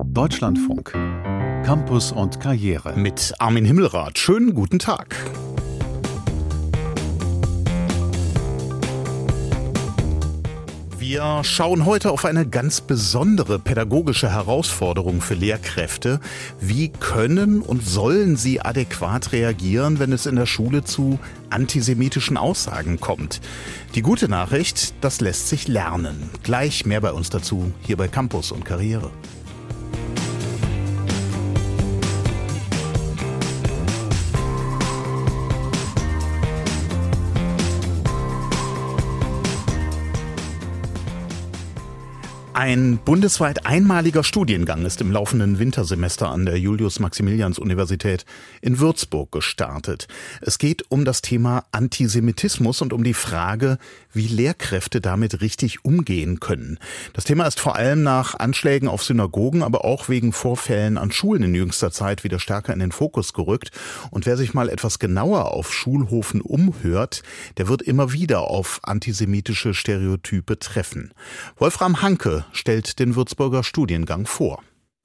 Deutschlandfunk. Campus und Karriere. Mit Armin Himmelrath. Schönen guten Tag. Wir schauen heute auf eine ganz besondere pädagogische Herausforderung für Lehrkräfte. Wie können und sollen sie adäquat reagieren, wenn es in der Schule zu antisemitischen Aussagen kommt? Die gute Nachricht, das lässt sich lernen. Gleich mehr bei uns dazu hier bei Campus und Karriere. Ein bundesweit einmaliger Studiengang ist im laufenden Wintersemester an der Julius-Maximilians-Universität in Würzburg gestartet. Es geht um das Thema Antisemitismus und um die Frage, wie Lehrkräfte damit richtig umgehen können. Das Thema ist vor allem nach Anschlägen auf Synagogen, aber auch wegen Vorfällen an Schulen in jüngster Zeit wieder stärker in den Fokus gerückt. Und wer sich mal etwas genauer auf Schulhofen umhört, der wird immer wieder auf antisemitische Stereotype treffen. Wolfram Hanke stellt den Würzburger Studiengang vor.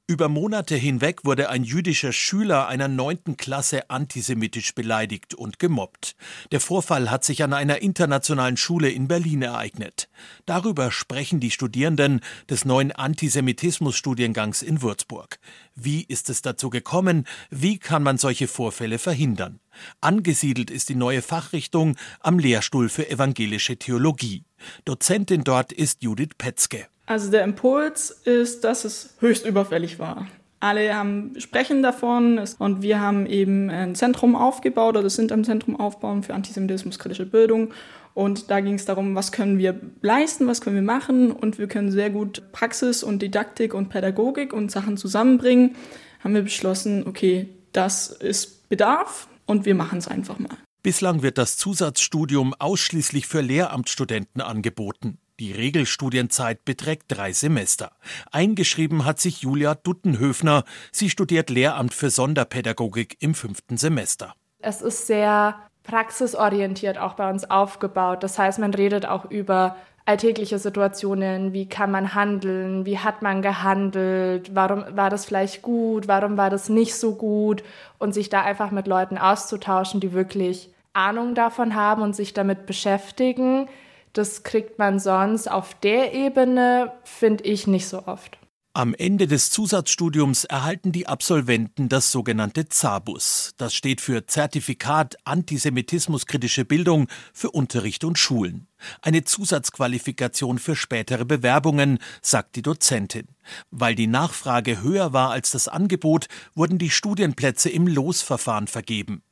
Über Monate hinweg wurde ein jüdischer Schüler einer neunten Klasse antisemitisch beleidigt und gemobbt. Der Vorfall hat sich an einer internationalen Schule in Berlin ereignet. Darüber sprechen die Studierenden des neuen Antisemitismus-Studiengangs in Würzburg. Wie ist es dazu gekommen? Wie kann man solche Vorfälle verhindern? Angesiedelt ist die neue Fachrichtung am Lehrstuhl für evangelische Theologie. Dozentin dort ist Judith Petzke. Also der Impuls ist, dass es höchst überfällig war. Alle haben sprechen davon und wir haben eben ein Zentrum aufgebaut oder sind am Zentrum aufbauen für antisemitismuskritische Bildung. Und da ging es darum, was können wir leisten, was können wir machen und wir können sehr gut Praxis und Didaktik und Pädagogik und Sachen zusammenbringen. Haben wir beschlossen, okay, das ist Bedarf und wir machen es einfach mal. Bislang wird das Zusatzstudium ausschließlich für Lehramtsstudenten angeboten. Die Regelstudienzeit beträgt drei Semester. Eingeschrieben hat sich Julia Duttenhöfner. Sie studiert Lehramt für Sonderpädagogik im fünften Semester. Es ist sehr praxisorientiert auch bei uns aufgebaut. Das heißt, man redet auch über alltägliche Situationen, wie kann man handeln, wie hat man gehandelt, warum war das vielleicht gut, warum war das nicht so gut und sich da einfach mit Leuten auszutauschen, die wirklich Ahnung davon haben und sich damit beschäftigen das kriegt man sonst auf der Ebene, finde ich, nicht so oft. Am Ende des Zusatzstudiums erhalten die Absolventen das sogenannte ZABUS. Das steht für Zertifikat Antisemitismuskritische Bildung für Unterricht und Schulen. Eine Zusatzqualifikation für spätere Bewerbungen, sagt die Dozentin. Weil die Nachfrage höher war als das Angebot, wurden die Studienplätze im Losverfahren vergeben.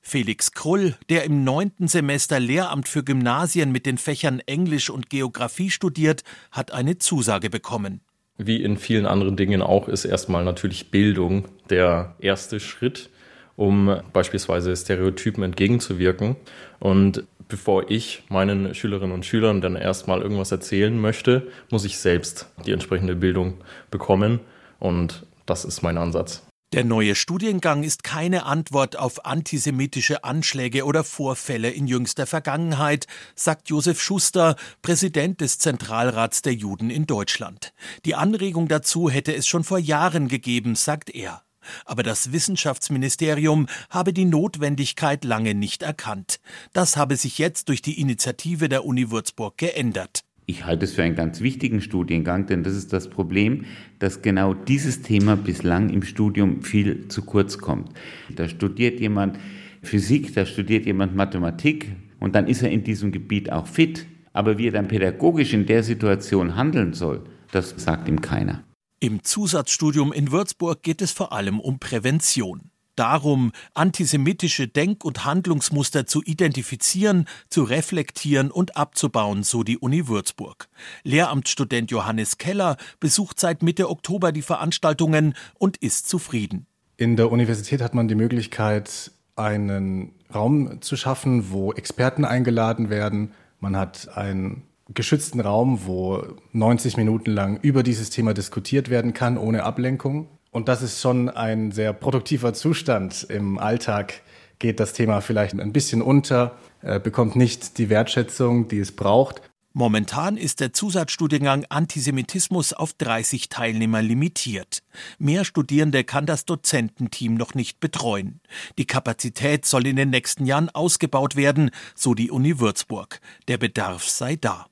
Felix Krull, der im neunten Semester Lehramt für Gymnasien mit den Fächern Englisch und Geographie studiert, hat eine Zusage bekommen. Wie in vielen anderen Dingen auch ist erstmal natürlich Bildung der erste Schritt, um beispielsweise Stereotypen entgegenzuwirken. Und bevor ich meinen Schülerinnen und Schülern dann erstmal irgendwas erzählen möchte, muss ich selbst die entsprechende Bildung bekommen. Und das ist mein Ansatz. Der neue Studiengang ist keine Antwort auf antisemitische Anschläge oder Vorfälle in jüngster Vergangenheit, sagt Josef Schuster, Präsident des Zentralrats der Juden in Deutschland. Die Anregung dazu hätte es schon vor Jahren gegeben, sagt er. Aber das Wissenschaftsministerium habe die Notwendigkeit lange nicht erkannt. Das habe sich jetzt durch die Initiative der Uni Würzburg geändert. Ich halte es für einen ganz wichtigen Studiengang, denn das ist das Problem, dass genau dieses Thema bislang im Studium viel zu kurz kommt. Da studiert jemand Physik, da studiert jemand Mathematik und dann ist er in diesem Gebiet auch fit. Aber wie er dann pädagogisch in der Situation handeln soll, das sagt ihm keiner. Im Zusatzstudium in Würzburg geht es vor allem um Prävention darum, antisemitische Denk- und Handlungsmuster zu identifizieren, zu reflektieren und abzubauen, so die Uni Würzburg. Lehramtsstudent Johannes Keller besucht seit Mitte Oktober die Veranstaltungen und ist zufrieden. In der Universität hat man die Möglichkeit, einen Raum zu schaffen, wo Experten eingeladen werden. Man hat einen geschützten Raum, wo 90 Minuten lang über dieses Thema diskutiert werden kann, ohne Ablenkung. Und das ist schon ein sehr produktiver Zustand. Im Alltag geht das Thema vielleicht ein bisschen unter, äh, bekommt nicht die Wertschätzung, die es braucht. Momentan ist der Zusatzstudiengang Antisemitismus auf 30 Teilnehmer limitiert. Mehr Studierende kann das Dozententeam noch nicht betreuen. Die Kapazität soll in den nächsten Jahren ausgebaut werden, so die Uni Würzburg. Der Bedarf sei da.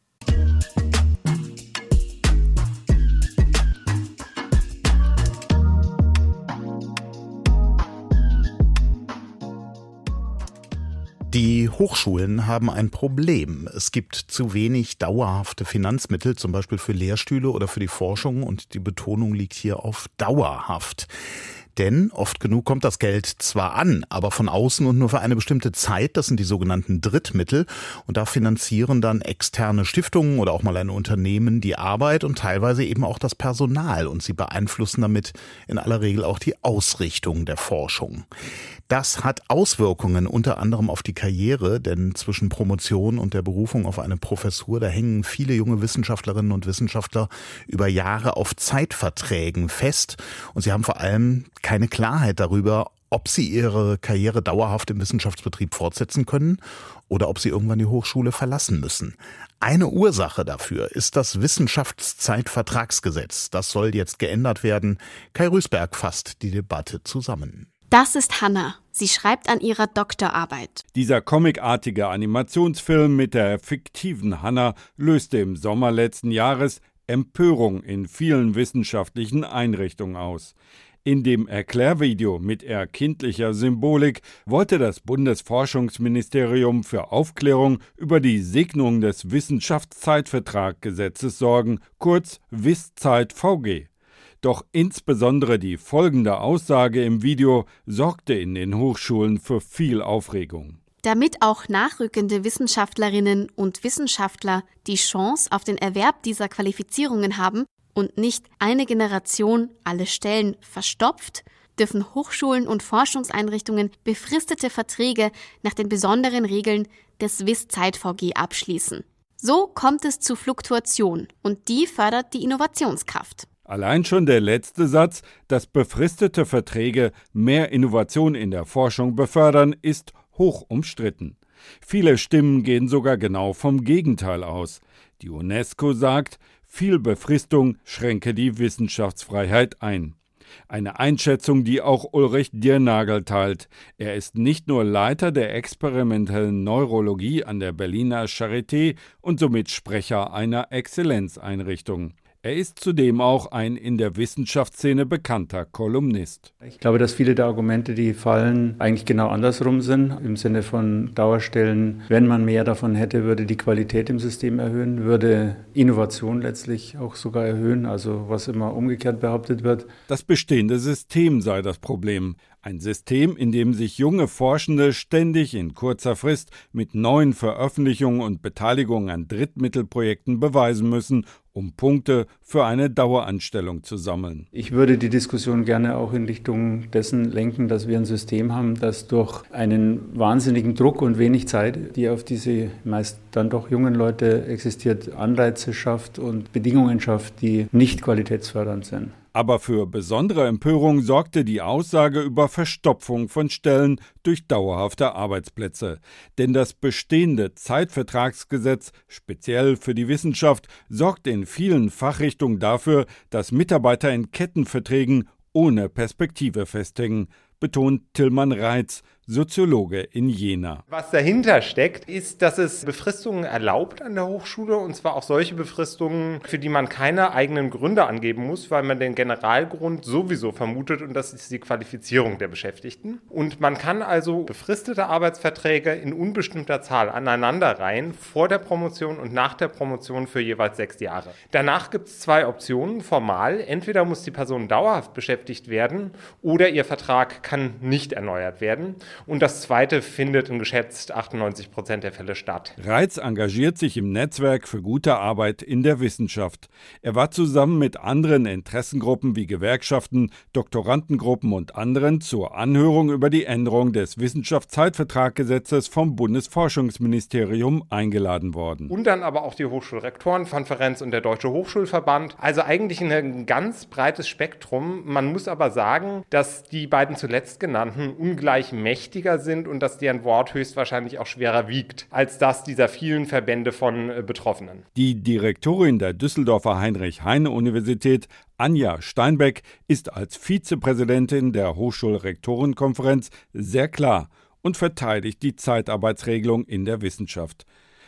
Die Hochschulen haben ein Problem. Es gibt zu wenig dauerhafte Finanzmittel, zum Beispiel für Lehrstühle oder für die Forschung, und die Betonung liegt hier auf dauerhaft. Denn oft genug kommt das Geld zwar an, aber von außen und nur für eine bestimmte Zeit. Das sind die sogenannten Drittmittel. Und da finanzieren dann externe Stiftungen oder auch mal ein Unternehmen die Arbeit und teilweise eben auch das Personal. Und sie beeinflussen damit in aller Regel auch die Ausrichtung der Forschung. Das hat Auswirkungen unter anderem auf die Karriere, denn zwischen Promotion und der Berufung auf eine Professur, da hängen viele junge Wissenschaftlerinnen und Wissenschaftler über Jahre auf Zeitverträgen fest und sie haben vor allem keine Klarheit darüber, ob sie ihre Karriere dauerhaft im Wissenschaftsbetrieb fortsetzen können oder ob sie irgendwann die Hochschule verlassen müssen. Eine Ursache dafür ist das Wissenschaftszeitvertragsgesetz. Das soll jetzt geändert werden. Kai Rüßberg fasst die Debatte zusammen. Das ist Hannah. Sie schreibt an ihrer Doktorarbeit. Dieser comicartige Animationsfilm mit der fiktiven Hannah löste im Sommer letzten Jahres Empörung in vielen wissenschaftlichen Einrichtungen aus. In dem Erklärvideo mit eher kindlicher Symbolik wollte das Bundesforschungsministerium für Aufklärung über die Segnung des Wissenschaftszeitvertraggesetzes sorgen, kurz WISZeit VG. Doch insbesondere die folgende Aussage im Video sorgte in den Hochschulen für viel Aufregung. Damit auch nachrückende Wissenschaftlerinnen und Wissenschaftler die Chance auf den Erwerb dieser Qualifizierungen haben und nicht eine Generation alle Stellen verstopft, dürfen Hochschulen und Forschungseinrichtungen befristete Verträge nach den besonderen Regeln des WIS-Zeit-VG abschließen. So kommt es zu Fluktuation und die fördert die Innovationskraft. Allein schon der letzte Satz, dass befristete Verträge mehr Innovation in der Forschung befördern, ist hoch umstritten. Viele Stimmen gehen sogar genau vom Gegenteil aus. Die UNESCO sagt, viel Befristung schränke die Wissenschaftsfreiheit ein. Eine Einschätzung, die auch Ulrich Dirnagel teilt. Er ist nicht nur Leiter der experimentellen Neurologie an der Berliner Charité und somit Sprecher einer Exzellenzeinrichtung. Er ist zudem auch ein in der Wissenschaftsszene bekannter Kolumnist. Ich glaube, dass viele der Argumente, die fallen, eigentlich genau andersrum sind. Im Sinne von Dauerstellen, wenn man mehr davon hätte, würde die Qualität im System erhöhen, würde Innovation letztlich auch sogar erhöhen, also was immer umgekehrt behauptet wird. Das bestehende System sei das Problem. Ein System, in dem sich junge Forschende ständig in kurzer Frist mit neuen Veröffentlichungen und Beteiligungen an Drittmittelprojekten beweisen müssen, um Punkte für eine Daueranstellung zu sammeln. Ich würde die Diskussion gerne auch in Richtung dessen lenken, dass wir ein System haben, das durch einen wahnsinnigen Druck und wenig Zeit, die auf diese meist dann doch jungen Leute existiert, Anreize schafft und Bedingungen schafft, die nicht qualitätsfördernd sind. Aber für besondere Empörung sorgte die Aussage über Verstopfung von Stellen durch dauerhafte Arbeitsplätze. Denn das bestehende Zeitvertragsgesetz, speziell für die Wissenschaft, sorgt in vielen Fachrichtungen dafür, dass Mitarbeiter in Kettenverträgen ohne Perspektive festhängen, betont Tillmann Reitz, Soziologe in Jena. Was dahinter steckt, ist, dass es Befristungen erlaubt an der Hochschule und zwar auch solche Befristungen, für die man keine eigenen Gründe angeben muss, weil man den Generalgrund sowieso vermutet und das ist die Qualifizierung der Beschäftigten. Und man kann also befristete Arbeitsverträge in unbestimmter Zahl aneinanderreihen vor der Promotion und nach der Promotion für jeweils sechs Jahre. Danach gibt es zwei Optionen formal. Entweder muss die Person dauerhaft beschäftigt werden oder ihr Vertrag kann nicht erneuert werden. Und das zweite findet in geschätzt 98 Prozent der Fälle statt. Reitz engagiert sich im Netzwerk für gute Arbeit in der Wissenschaft. Er war zusammen mit anderen Interessengruppen wie Gewerkschaften, Doktorandengruppen und anderen zur Anhörung über die Änderung des Wissenschaftszeitvertraggesetzes vom Bundesforschungsministerium eingeladen worden. Und dann aber auch die Hochschulrektorenkonferenz und der Deutsche Hochschulverband. Also eigentlich ein ganz breites Spektrum. Man muss aber sagen, dass die beiden zuletzt genannten ungleich mächtig mächtiger sind und dass deren Wort höchstwahrscheinlich auch schwerer wiegt als das dieser vielen Verbände von äh, Betroffenen. Die Direktorin der Düsseldorfer Heinrich-Heine-Universität, Anja Steinbeck, ist als Vizepräsidentin der Hochschulrektorenkonferenz sehr klar und verteidigt die Zeitarbeitsregelung in der Wissenschaft.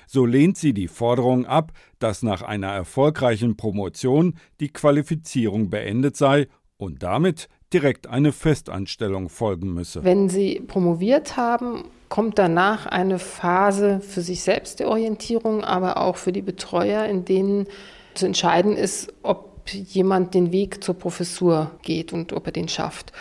So lehnt sie die Forderung ab, dass nach einer erfolgreichen Promotion die Qualifizierung beendet sei und damit direkt eine Festanstellung folgen müsse. Wenn Sie promoviert haben, kommt danach eine Phase für sich selbst der Orientierung, aber auch für die Betreuer, in denen zu entscheiden ist, ob jemand den Weg zur Professur geht und ob er den schafft.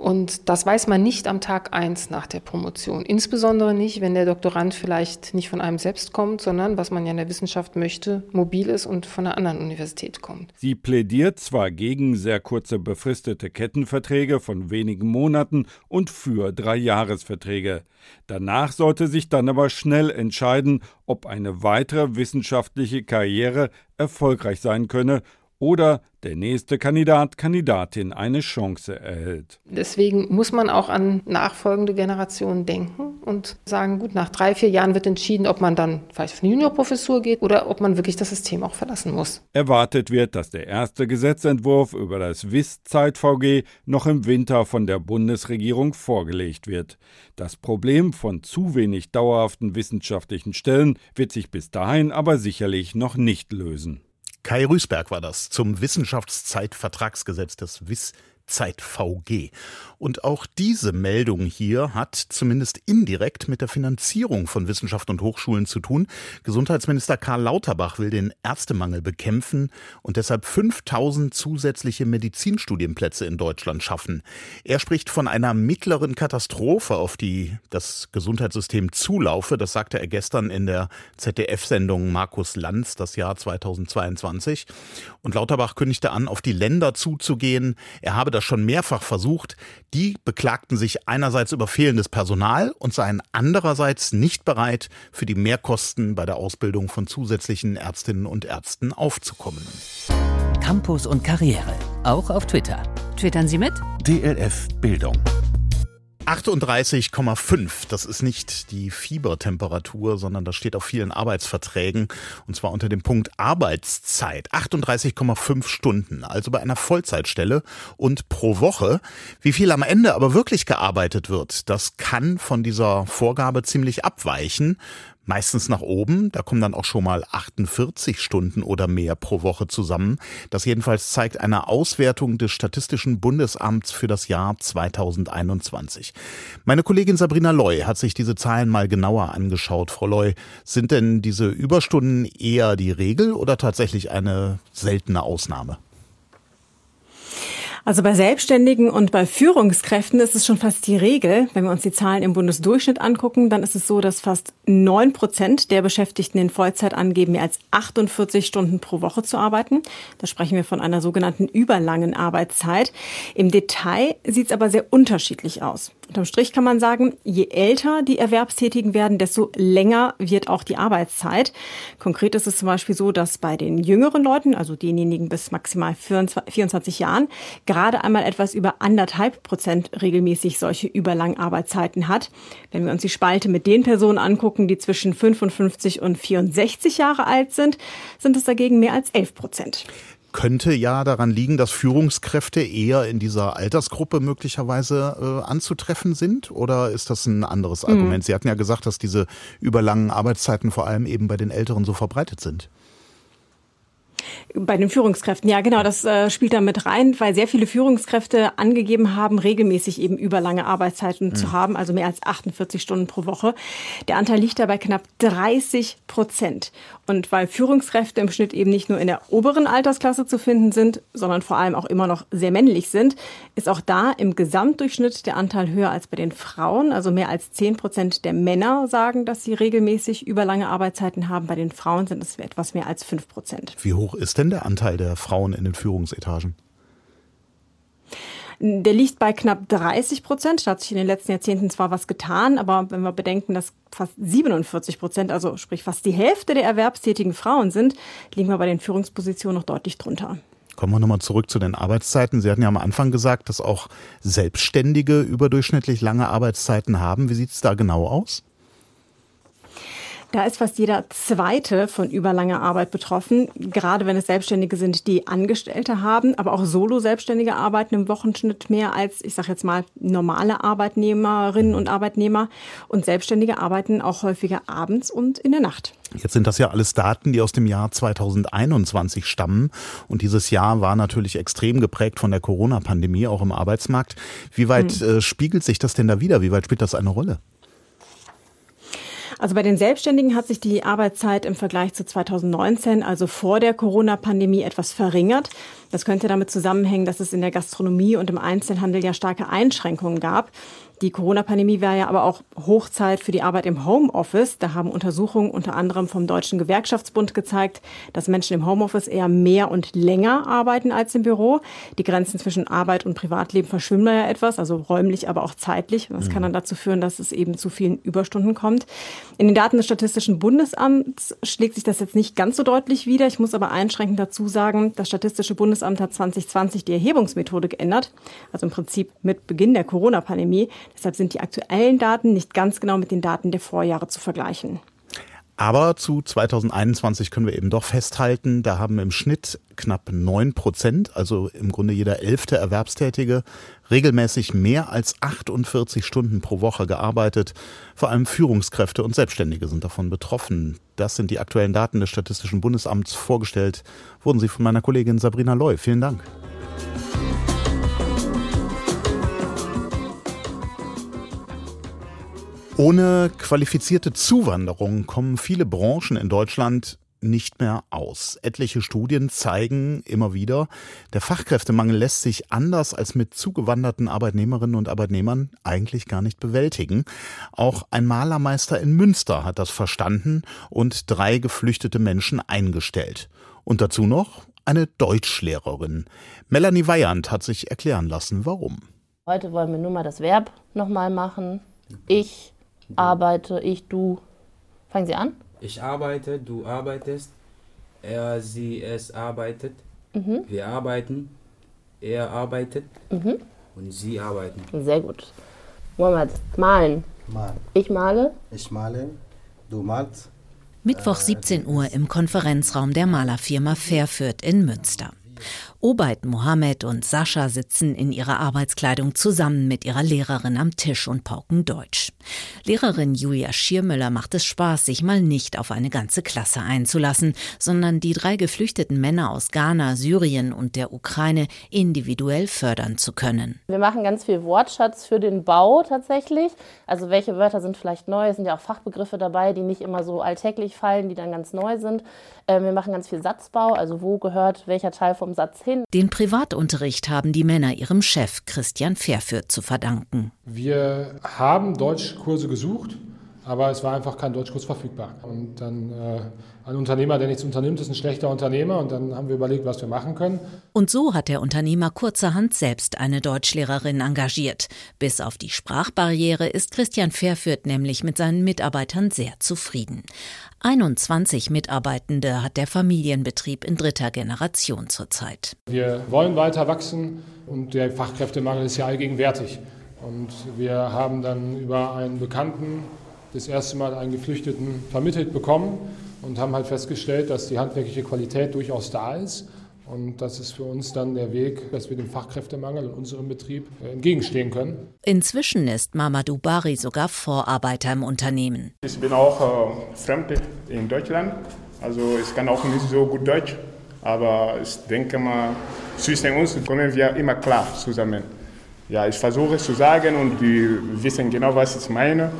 Und das weiß man nicht am Tag eins nach der Promotion. Insbesondere nicht, wenn der Doktorand vielleicht nicht von einem selbst kommt, sondern, was man ja in der Wissenschaft möchte, mobil ist und von einer anderen Universität kommt. Sie plädiert zwar gegen sehr kurze befristete Kettenverträge von wenigen Monaten und für Dreijahresverträge. Danach sollte sich dann aber schnell entscheiden, ob eine weitere wissenschaftliche Karriere erfolgreich sein könne oder der nächste Kandidat, Kandidatin eine Chance erhält. Deswegen muss man auch an nachfolgende Generationen denken und sagen, gut, nach drei, vier Jahren wird entschieden, ob man dann vielleicht auf eine Juniorprofessur geht oder ob man wirklich das System auch verlassen muss. Erwartet wird, dass der erste Gesetzentwurf über das WIS-Zeit-VG noch im Winter von der Bundesregierung vorgelegt wird. Das Problem von zu wenig dauerhaften wissenschaftlichen Stellen wird sich bis dahin aber sicherlich noch nicht lösen. Kai Rüßberg war das zum Wissenschaftszeitvertragsgesetz des WIS Zeit VG. Und auch diese Meldung hier hat zumindest indirekt mit der Finanzierung von Wissenschaft und Hochschulen zu tun. Gesundheitsminister Karl Lauterbach will den Ärztemangel bekämpfen und deshalb 5000 zusätzliche Medizinstudienplätze in Deutschland schaffen. Er spricht von einer mittleren Katastrophe, auf die das Gesundheitssystem zulaufe. Das sagte er gestern in der ZDF-Sendung Markus Lanz, das Jahr 2022. Und Lauterbach kündigte an, auf die Länder zuzugehen. Er habe das das schon mehrfach versucht. Die beklagten sich einerseits über fehlendes Personal und seien andererseits nicht bereit, für die Mehrkosten bei der Ausbildung von zusätzlichen Ärztinnen und Ärzten aufzukommen. Campus und Karriere, auch auf Twitter. Twittern Sie mit? DLF Bildung. 38,5. Das ist nicht die Fiebertemperatur, sondern das steht auf vielen Arbeitsverträgen. Und zwar unter dem Punkt Arbeitszeit. 38,5 Stunden. Also bei einer Vollzeitstelle und pro Woche. Wie viel am Ende aber wirklich gearbeitet wird, das kann von dieser Vorgabe ziemlich abweichen meistens nach oben. Da kommen dann auch schon mal 48 Stunden oder mehr pro Woche zusammen. Das jedenfalls zeigt eine Auswertung des Statistischen Bundesamts für das Jahr 2021. Meine Kollegin Sabrina Loy hat sich diese Zahlen mal genauer angeschaut. Frau Loy, sind denn diese Überstunden eher die Regel oder tatsächlich eine seltene Ausnahme? Also bei Selbstständigen und bei Führungskräften ist es schon fast die Regel. Wenn wir uns die Zahlen im Bundesdurchschnitt angucken, dann ist es so, dass fast neun Prozent der Beschäftigten in Vollzeit angeben, mehr als 48 Stunden pro Woche zu arbeiten. Da sprechen wir von einer sogenannten überlangen Arbeitszeit. Im Detail sieht es aber sehr unterschiedlich aus. Unterm Strich kann man sagen, je älter die Erwerbstätigen werden, desto länger wird auch die Arbeitszeit. Konkret ist es zum Beispiel so, dass bei den jüngeren Leuten, also denjenigen bis maximal 24 Jahren, gerade einmal etwas über anderthalb Prozent regelmäßig solche überlangen Arbeitszeiten hat. Wenn wir uns die Spalte mit den Personen angucken, die zwischen 55 und 64 Jahre alt sind, sind es dagegen mehr als 11 Prozent könnte ja daran liegen, dass Führungskräfte eher in dieser Altersgruppe möglicherweise äh, anzutreffen sind? Oder ist das ein anderes mhm. Argument? Sie hatten ja gesagt, dass diese überlangen Arbeitszeiten vor allem eben bei den Älteren so verbreitet sind. Bei den Führungskräften, ja genau, das äh, spielt da mit rein, weil sehr viele Führungskräfte angegeben haben, regelmäßig eben überlange Arbeitszeiten mhm. zu haben, also mehr als 48 Stunden pro Woche. Der Anteil liegt dabei knapp 30 Prozent. Und weil Führungskräfte im Schnitt eben nicht nur in der oberen Altersklasse zu finden sind, sondern vor allem auch immer noch sehr männlich sind, ist auch da im Gesamtdurchschnitt der Anteil höher als bei den Frauen. Also mehr als 10 Prozent der Männer sagen, dass sie regelmäßig überlange Arbeitszeiten haben. Bei den Frauen sind es etwas mehr als 5 Prozent. Wie hoch ist denn der Anteil der Frauen in den Führungsetagen? Der liegt bei knapp 30 Prozent. Da hat sich in den letzten Jahrzehnten zwar was getan, aber wenn wir bedenken, dass fast 47 Prozent, also sprich fast die Hälfte der erwerbstätigen Frauen sind, liegen wir bei den Führungspositionen noch deutlich drunter. Kommen wir nochmal zurück zu den Arbeitszeiten. Sie hatten ja am Anfang gesagt, dass auch Selbstständige überdurchschnittlich lange Arbeitszeiten haben. Wie sieht es da genau aus? Da ist fast jeder Zweite von überlanger Arbeit betroffen, gerade wenn es Selbstständige sind, die Angestellte haben, aber auch Solo-Selbstständige arbeiten im Wochenschnitt mehr als, ich sage jetzt mal, normale Arbeitnehmerinnen und Arbeitnehmer. Und Selbstständige arbeiten auch häufiger abends und in der Nacht. Jetzt sind das ja alles Daten, die aus dem Jahr 2021 stammen. Und dieses Jahr war natürlich extrem geprägt von der Corona-Pandemie, auch im Arbeitsmarkt. Wie weit hm. äh, spiegelt sich das denn da wieder? Wie weit spielt das eine Rolle? Also bei den Selbstständigen hat sich die Arbeitszeit im Vergleich zu 2019, also vor der Corona-Pandemie, etwas verringert. Das könnte damit zusammenhängen, dass es in der Gastronomie und im Einzelhandel ja starke Einschränkungen gab. Die Corona-Pandemie war ja aber auch Hochzeit für die Arbeit im Homeoffice. Da haben Untersuchungen unter anderem vom Deutschen Gewerkschaftsbund gezeigt, dass Menschen im Homeoffice eher mehr und länger arbeiten als im Büro. Die Grenzen zwischen Arbeit und Privatleben verschwimmen ja etwas, also räumlich, aber auch zeitlich. Das kann dann dazu führen, dass es eben zu vielen Überstunden kommt. In den Daten des Statistischen Bundesamts schlägt sich das jetzt nicht ganz so deutlich wider. Ich muss aber einschränkend dazu sagen, das Statistische Bundesamt hat 2020 die Erhebungsmethode geändert, also im Prinzip mit Beginn der Corona-Pandemie. Deshalb sind die aktuellen Daten nicht ganz genau mit den Daten der Vorjahre zu vergleichen. Aber zu 2021 können wir eben doch festhalten, da haben im Schnitt knapp neun Prozent, also im Grunde jeder elfte Erwerbstätige, regelmäßig mehr als 48 Stunden pro Woche gearbeitet. Vor allem Führungskräfte und Selbstständige sind davon betroffen. Das sind die aktuellen Daten des Statistischen Bundesamts. Vorgestellt wurden sie von meiner Kollegin Sabrina Loy. Vielen Dank. Ohne qualifizierte Zuwanderung kommen viele Branchen in Deutschland nicht mehr aus. Etliche Studien zeigen immer wieder, der Fachkräftemangel lässt sich anders als mit zugewanderten Arbeitnehmerinnen und Arbeitnehmern eigentlich gar nicht bewältigen. Auch ein Malermeister in Münster hat das verstanden und drei geflüchtete Menschen eingestellt. Und dazu noch eine Deutschlehrerin. Melanie Weyand hat sich erklären lassen, warum. Heute wollen wir nur mal das Verb nochmal machen. Ich arbeite, ich, du. Fangen Sie an. Ich arbeite, du arbeitest, er, sie, es arbeitet, mhm. wir arbeiten, er arbeitet mhm. und sie arbeiten. Sehr gut. Mohammed, malen. Malen. Ich male. Ich male, du malst. Mittwoch 17 Uhr im Konferenzraum der Malerfirma Fairfürth in Münster. Obeid Mohammed und Sascha sitzen in ihrer Arbeitskleidung zusammen mit ihrer Lehrerin am Tisch und pauken Deutsch. Lehrerin Julia Schiermüller macht es Spaß, sich mal nicht auf eine ganze Klasse einzulassen, sondern die drei geflüchteten Männer aus Ghana, Syrien und der Ukraine individuell fördern zu können. Wir machen ganz viel Wortschatz für den Bau tatsächlich. Also welche Wörter sind vielleicht neu? Es sind ja auch Fachbegriffe dabei, die nicht immer so alltäglich fallen, die dann ganz neu sind. Ähm, wir machen ganz viel Satzbau, also wo gehört welcher Teil vom Satz hin hin. Den Privatunterricht haben die Männer ihrem Chef Christian Fairfürth zu verdanken. Wir haben Deutschkurse gesucht, aber es war einfach kein Deutschkurs verfügbar. Und dann äh, ein Unternehmer, der nichts unternimmt, ist ein schlechter Unternehmer. Und dann haben wir überlegt, was wir machen können. Und so hat der Unternehmer kurzerhand selbst eine Deutschlehrerin engagiert. Bis auf die Sprachbarriere ist Christian Fairfürth nämlich mit seinen Mitarbeitern sehr zufrieden. 21 Mitarbeitende hat der Familienbetrieb in dritter Generation zurzeit. Wir wollen weiter wachsen und der Fachkräftemangel ist ja allgegenwärtig. Und wir haben dann über einen Bekannten das erste Mal einen Geflüchteten vermittelt bekommen und haben halt festgestellt, dass die handwerkliche Qualität durchaus da ist. Und das ist für uns dann der Weg, dass wir dem Fachkräftemangel in unserem Betrieb äh, entgegenstehen können. Inzwischen ist Mamadou Bari sogar Vorarbeiter im Unternehmen. Ich bin auch äh, Fremde in Deutschland, also ich kann auch nicht so gut Deutsch, aber ich denke mal, zwischen uns kommen wir immer klar zusammen. Ja, ich versuche zu sagen und die wissen genau, was ich meine.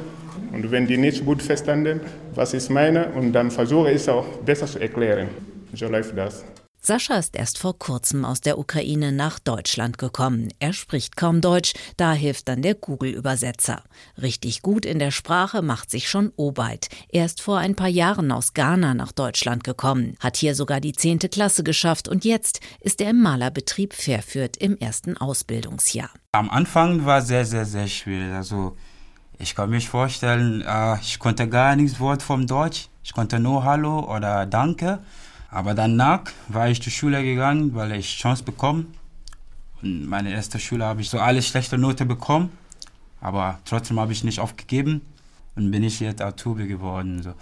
Und wenn die nicht gut verstanden, was ich meine, und dann versuche ich es auch besser zu erklären. So läuft das. Sascha ist erst vor kurzem aus der Ukraine nach Deutschland gekommen. Er spricht kaum Deutsch, da hilft dann der Google-Übersetzer. Richtig gut in der Sprache macht sich schon Obeid. Er ist vor ein paar Jahren aus Ghana nach Deutschland gekommen, hat hier sogar die zehnte Klasse geschafft und jetzt ist er im Malerbetrieb Fairfürth im ersten Ausbildungsjahr. Am Anfang war sehr, sehr, sehr schwierig. Also ich kann mich vorstellen, äh, ich konnte gar nichts Wort vom Deutsch. Ich konnte nur Hallo oder Danke. Aber danach war ich zur Schule gegangen, weil ich Chance bekommen. Und meine erste Schule habe ich so alle schlechte Note bekommen. Aber trotzdem habe ich nicht aufgegeben und bin ich jetzt Azubi geworden. So.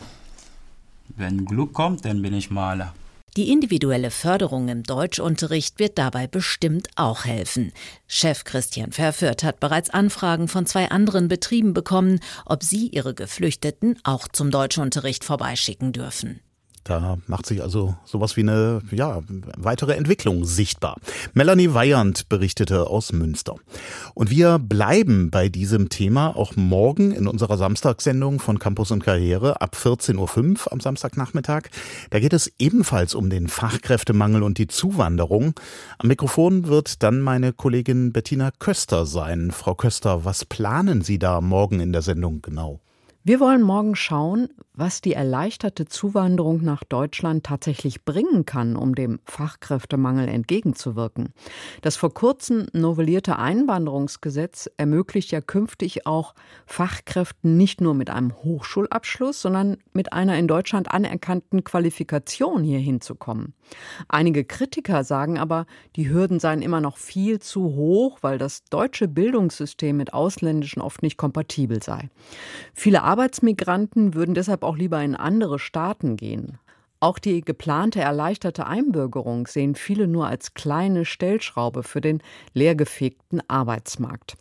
Wenn Glück kommt, dann bin ich Maler. Die individuelle Förderung im Deutschunterricht wird dabei bestimmt auch helfen. Chef Christian Verführt hat bereits Anfragen von zwei anderen Betrieben bekommen, ob sie ihre Geflüchteten auch zum Deutschunterricht vorbeischicken dürfen. Da macht sich also sowas wie eine ja, weitere Entwicklung sichtbar. Melanie Weyand berichtete aus Münster. Und wir bleiben bei diesem Thema auch morgen in unserer Samstagssendung von Campus und Karriere ab 14.05 Uhr am Samstagnachmittag. Da geht es ebenfalls um den Fachkräftemangel und die Zuwanderung. Am Mikrofon wird dann meine Kollegin Bettina Köster sein. Frau Köster, was planen Sie da morgen in der Sendung genau? Wir wollen morgen schauen, was die erleichterte Zuwanderung nach Deutschland tatsächlich bringen kann, um dem Fachkräftemangel entgegenzuwirken. Das vor kurzem novellierte Einwanderungsgesetz ermöglicht ja künftig auch Fachkräften nicht nur mit einem Hochschulabschluss, sondern mit einer in Deutschland anerkannten Qualifikation hier hinzukommen. Einige Kritiker sagen aber, die Hürden seien immer noch viel zu hoch, weil das deutsche Bildungssystem mit ausländischen oft nicht kompatibel sei. Viele Arbeitsmigranten würden deshalb auch lieber in andere Staaten gehen. Auch die geplante erleichterte Einbürgerung sehen viele nur als kleine Stellschraube für den leergefegten Arbeitsmarkt.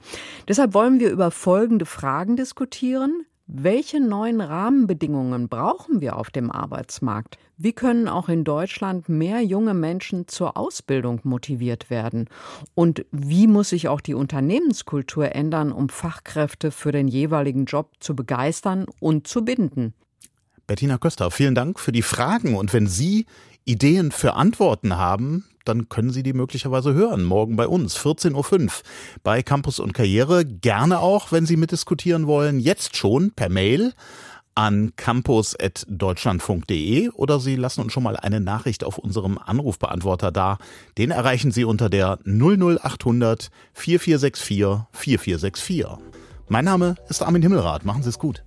Deshalb wollen wir über folgende Fragen diskutieren. Welche neuen Rahmenbedingungen brauchen wir auf dem Arbeitsmarkt? Wie können auch in Deutschland mehr junge Menschen zur Ausbildung motiviert werden? Und wie muss sich auch die Unternehmenskultur ändern, um Fachkräfte für den jeweiligen Job zu begeistern und zu binden? Bettina Köster, vielen Dank für die Fragen. Und wenn Sie Ideen für Antworten haben, dann können Sie die möglicherweise hören. Morgen bei uns, 14.05 Uhr bei Campus und Karriere. Gerne auch, wenn Sie mitdiskutieren wollen, jetzt schon per Mail an campus.deutschlandfunk.de oder Sie lassen uns schon mal eine Nachricht auf unserem Anrufbeantworter da. Den erreichen Sie unter der 00800 4464 4464. Mein Name ist Armin Himmelrath. Machen Sie es gut.